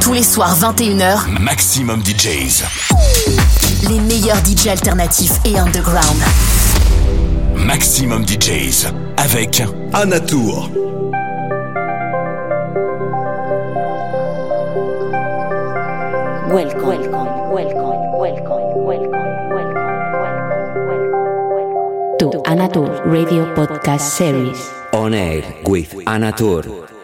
Tous les soirs 21h, Maximum DJs. Les meilleurs DJs alternatifs et underground. Maximum DJs avec Anatour. Welcome, welcome, welcome, welcome, welcome, welcome, welcome, welcome, to Anatur Radio Podcast Series. On air with Anatur.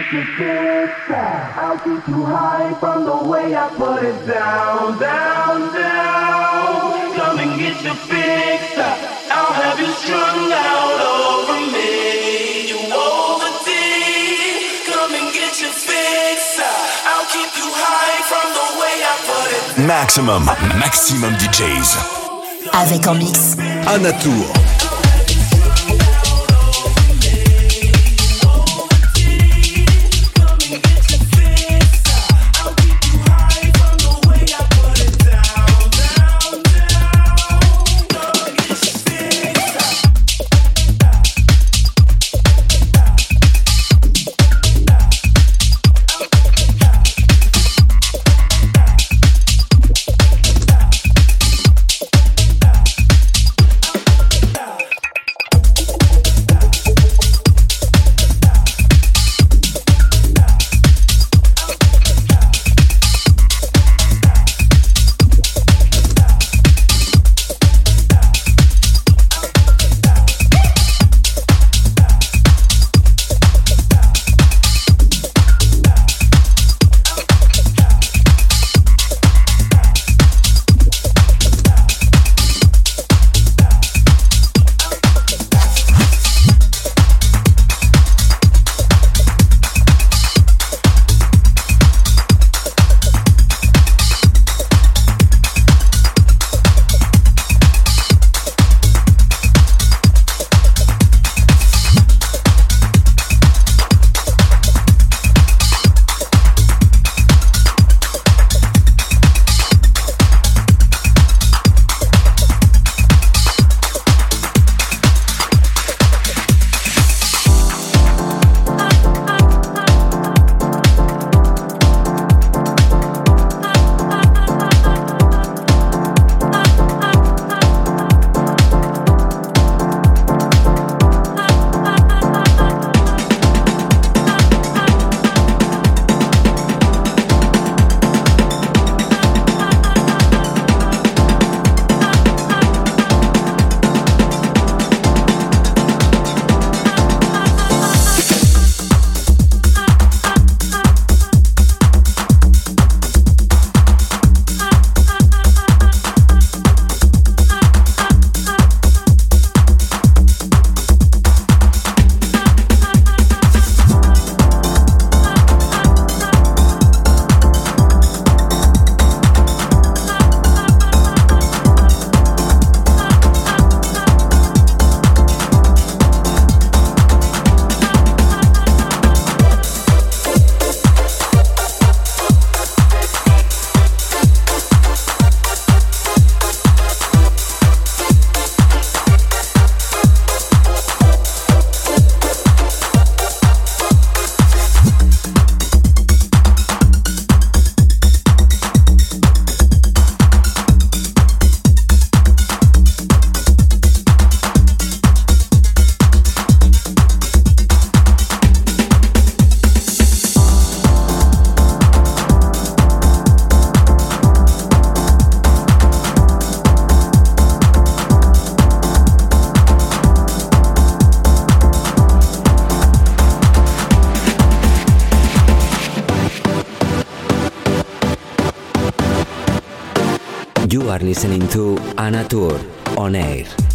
You fix that. I'll keep you high from the way I put it down, down, down. Come and get your fix. I'll have you strung out over me. You OD. Come and get your fix. I'll keep you high from the way I put it. Maxximum, maxximum DJs. Avec en mix. Anna Tur. Listening to Anna Tur on air.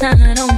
I don't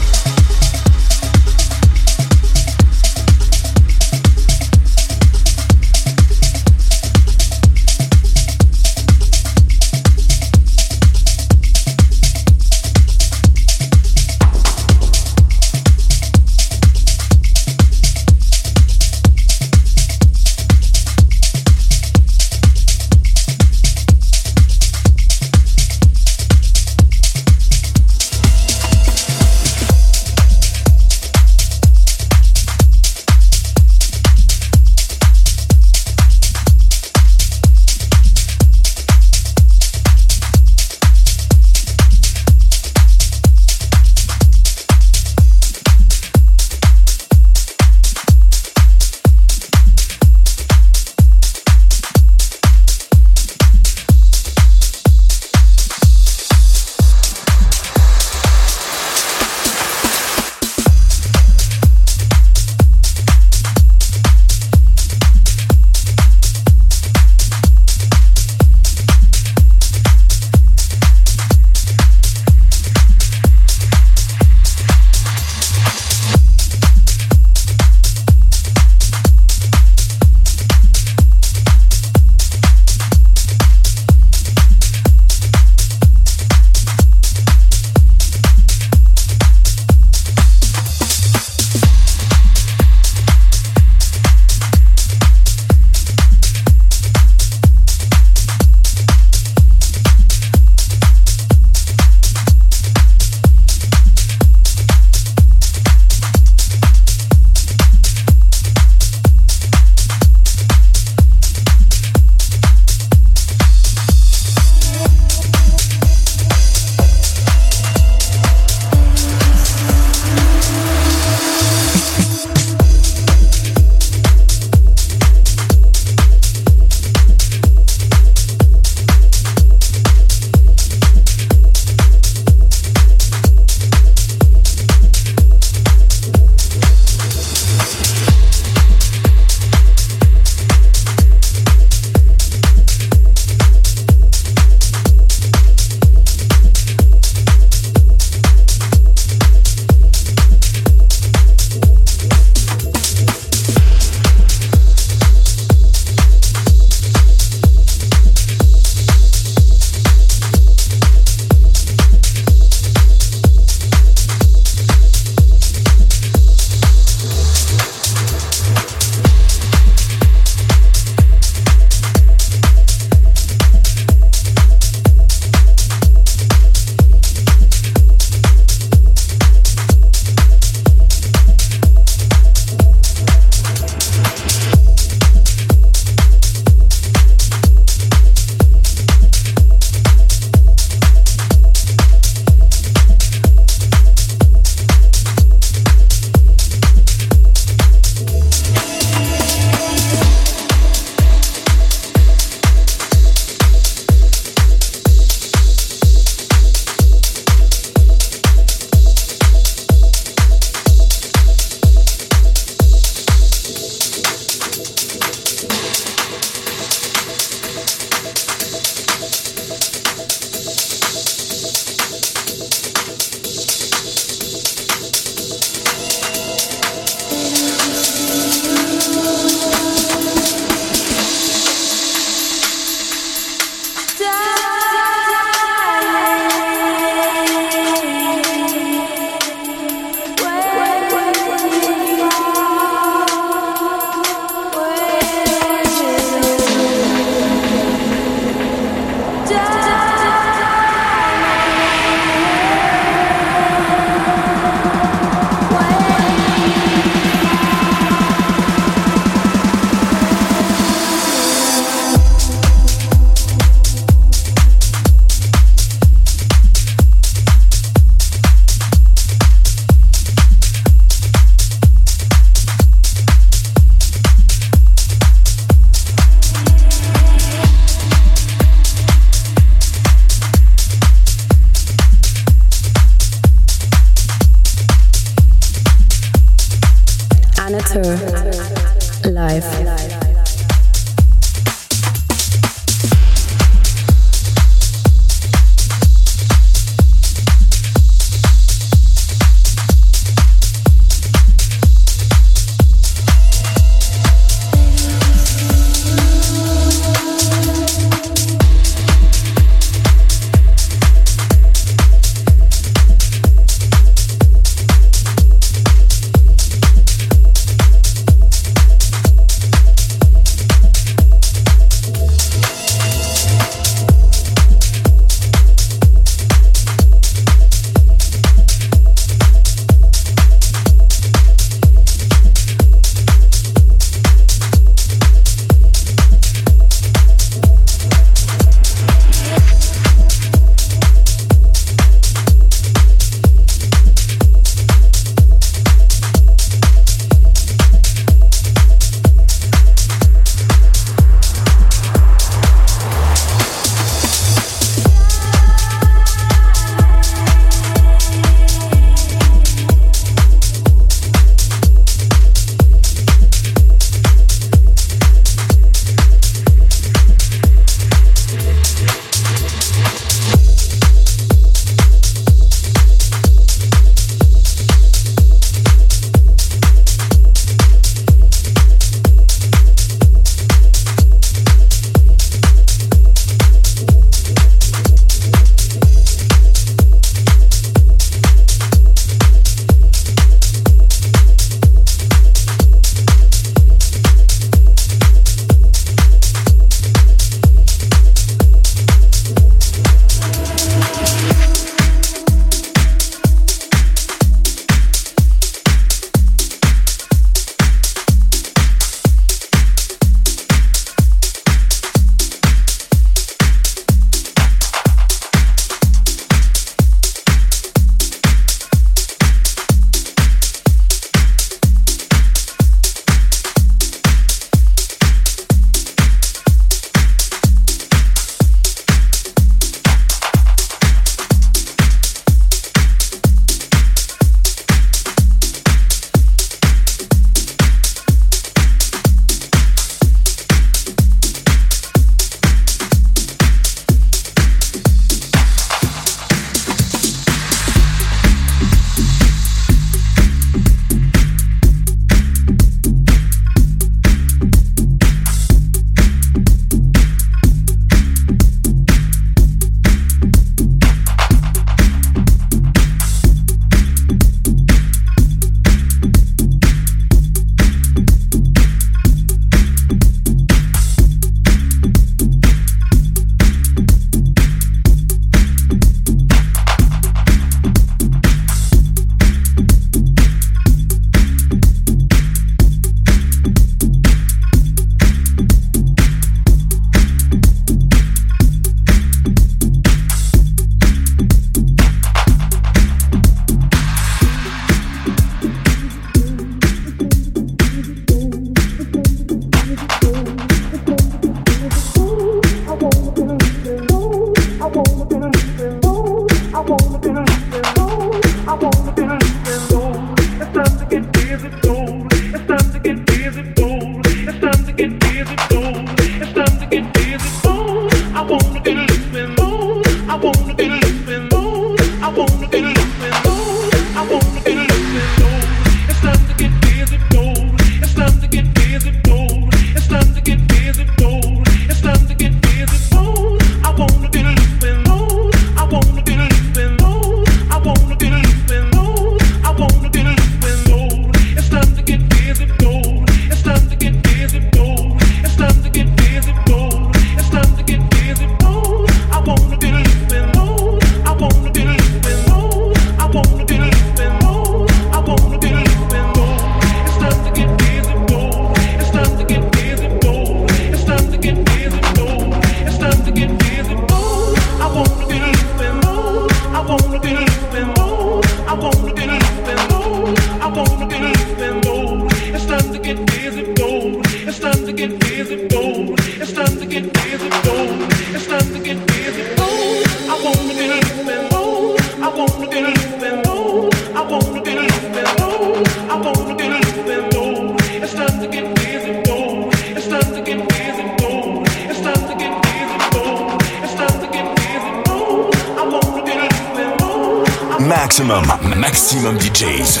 Maximum DJs.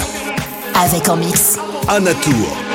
Avec en mix. Anatour.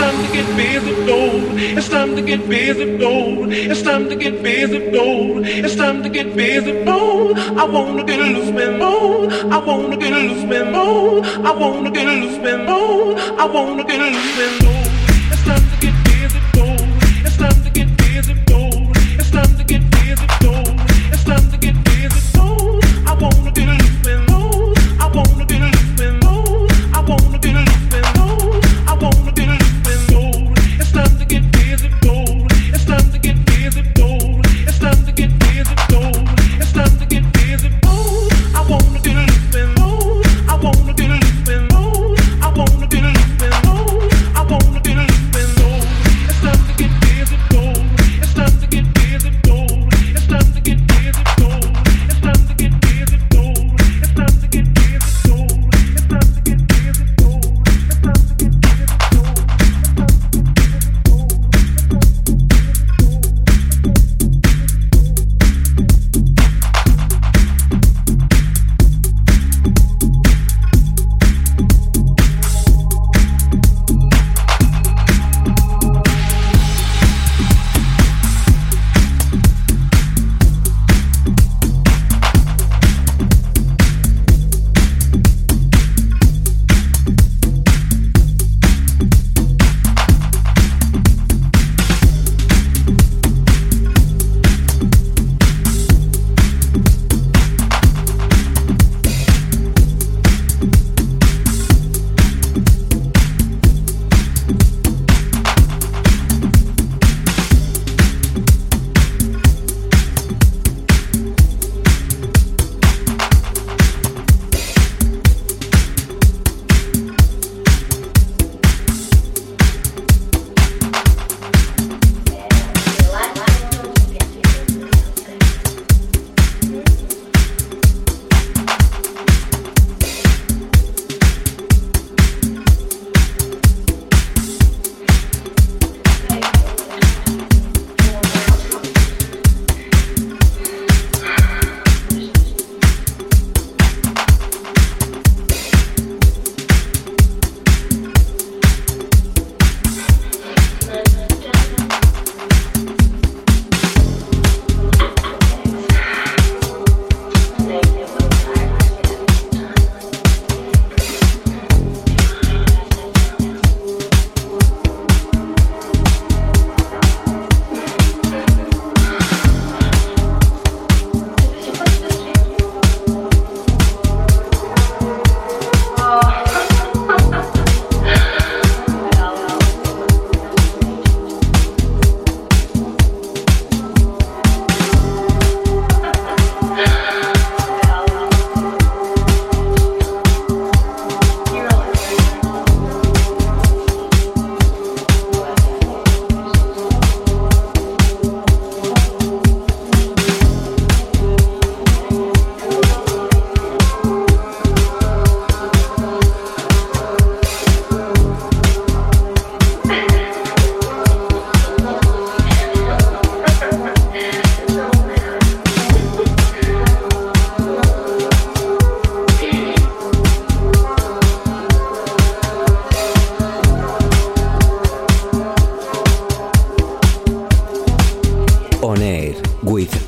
time to get busy, dude. It's time to get busy, dude. It's time to get busy, dude. It's time to get busy, dude. I wanna get loose, man, dude. I wanna get loose, man, dude. I wanna get loose, man, dude. I wanna get loose, man, dude.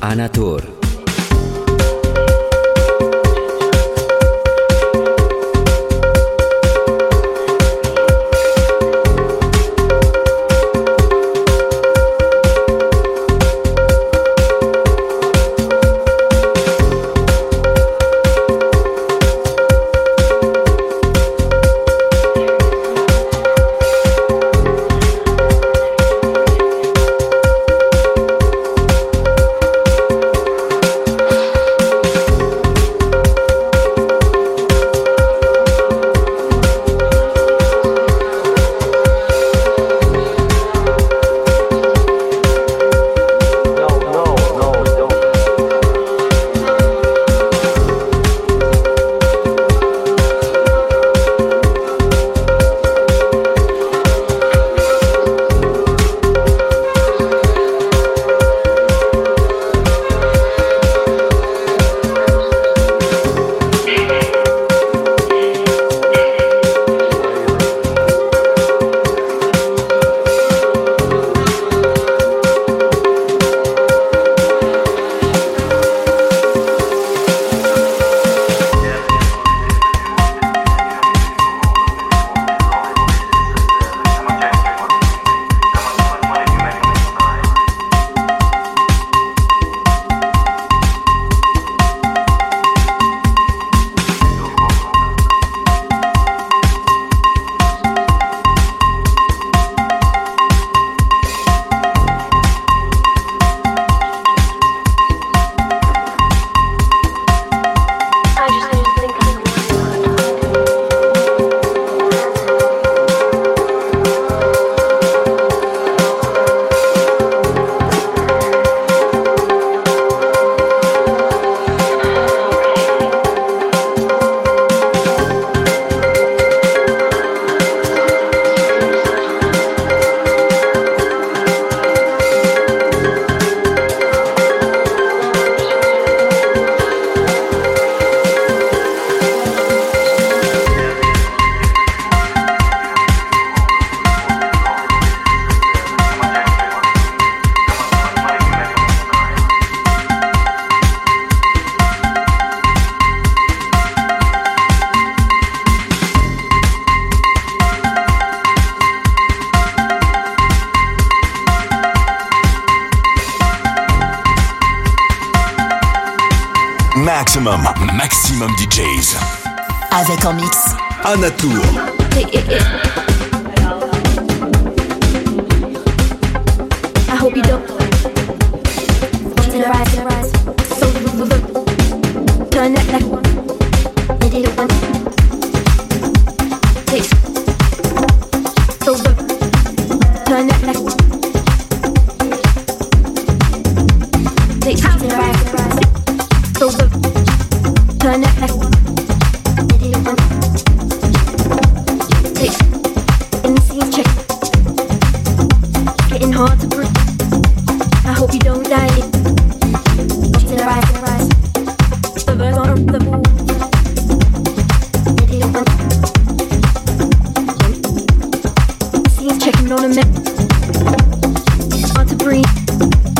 With mix. So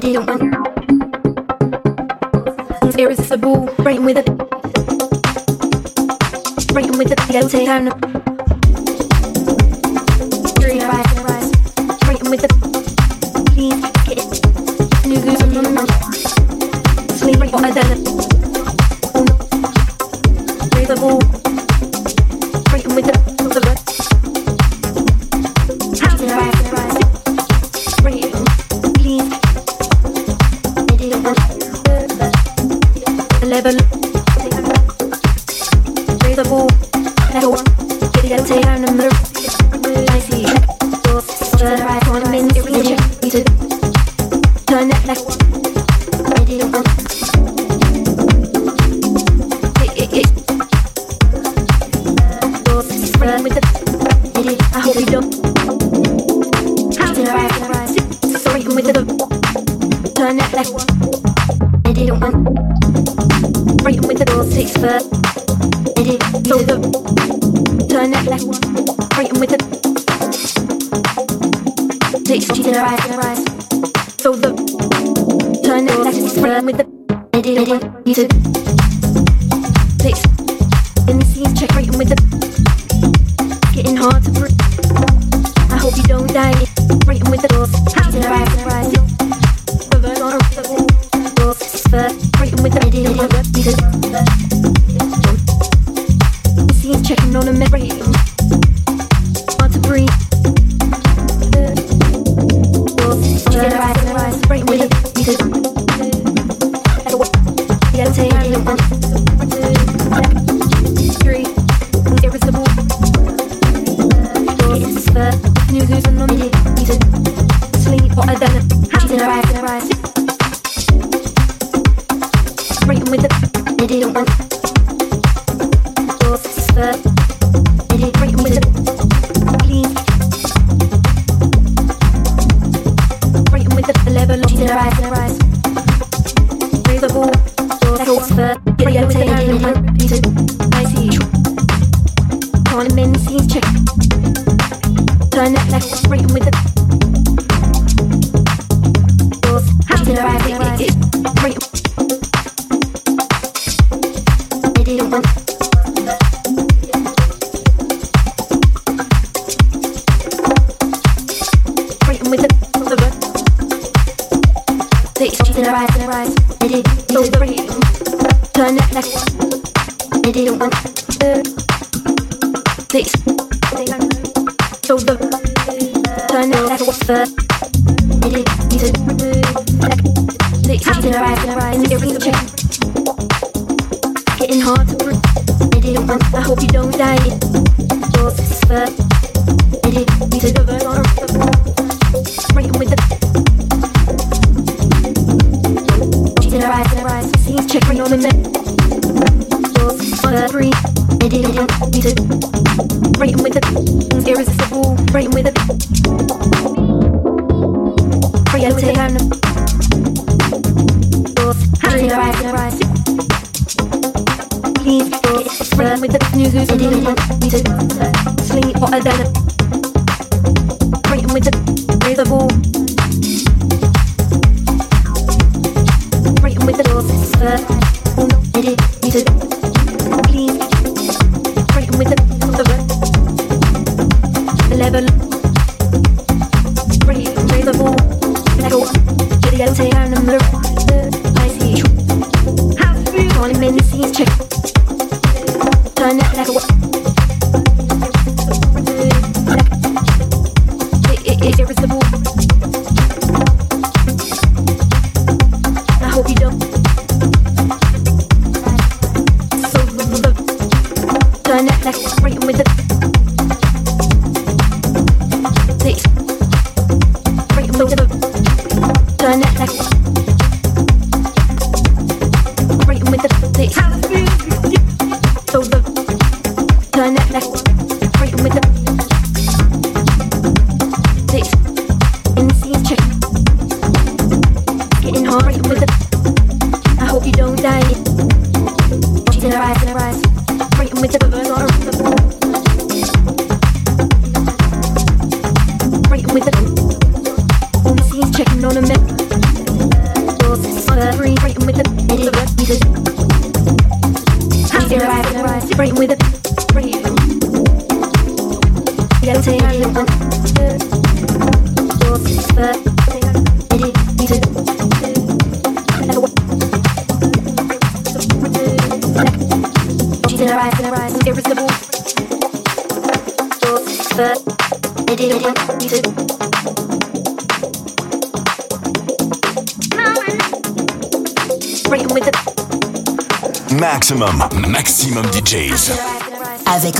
Thì with the you didn't Turn it like a what?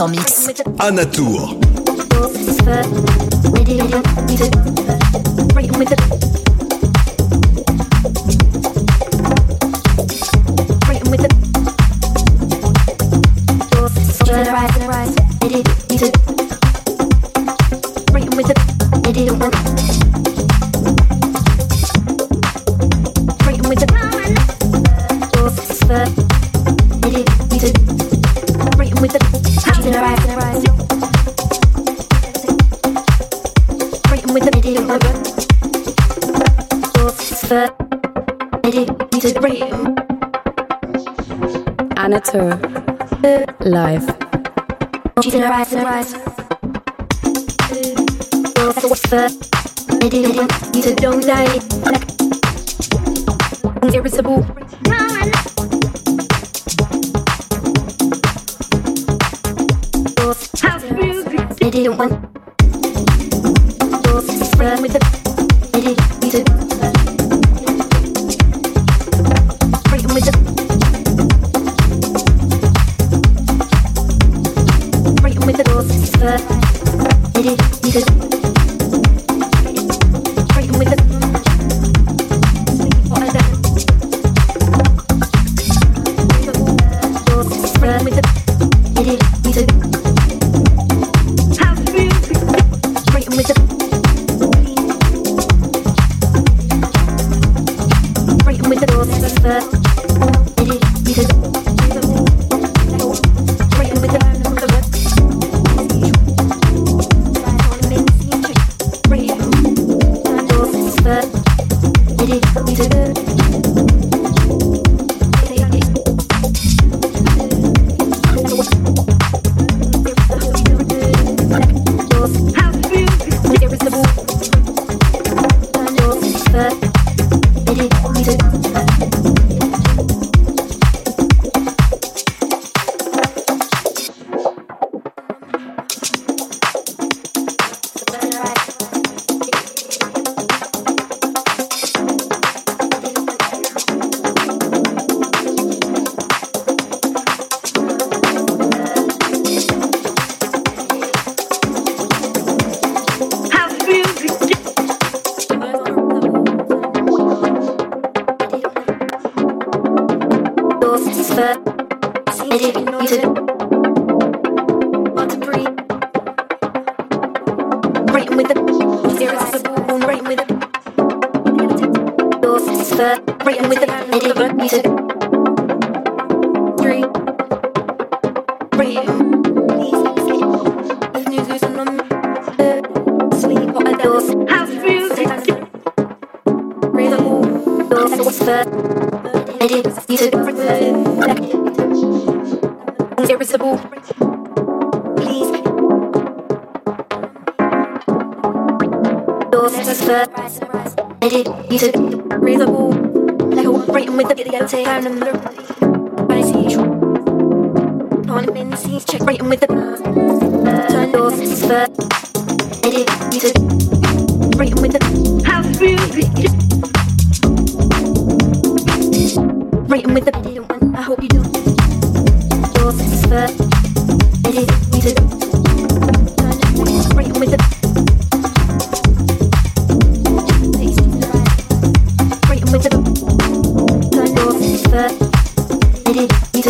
en mix. Anatour. Irresistible. Irritable. House music. They didn't want. and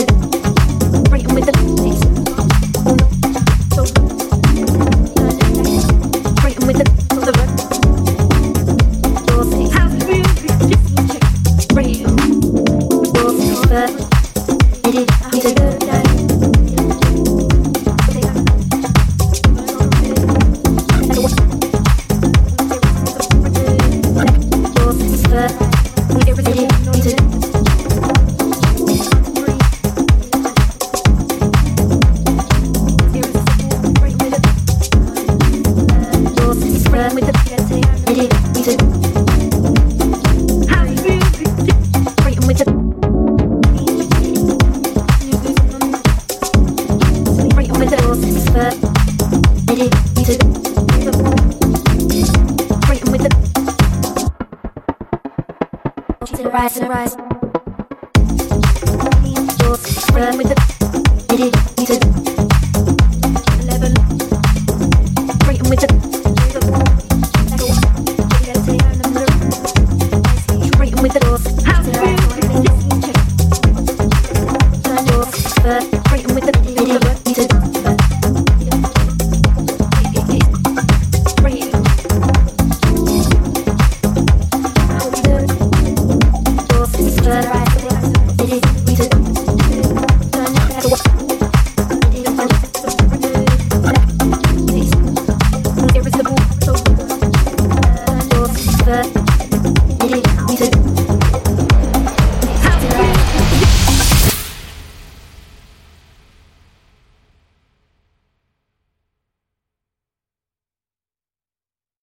Thank you.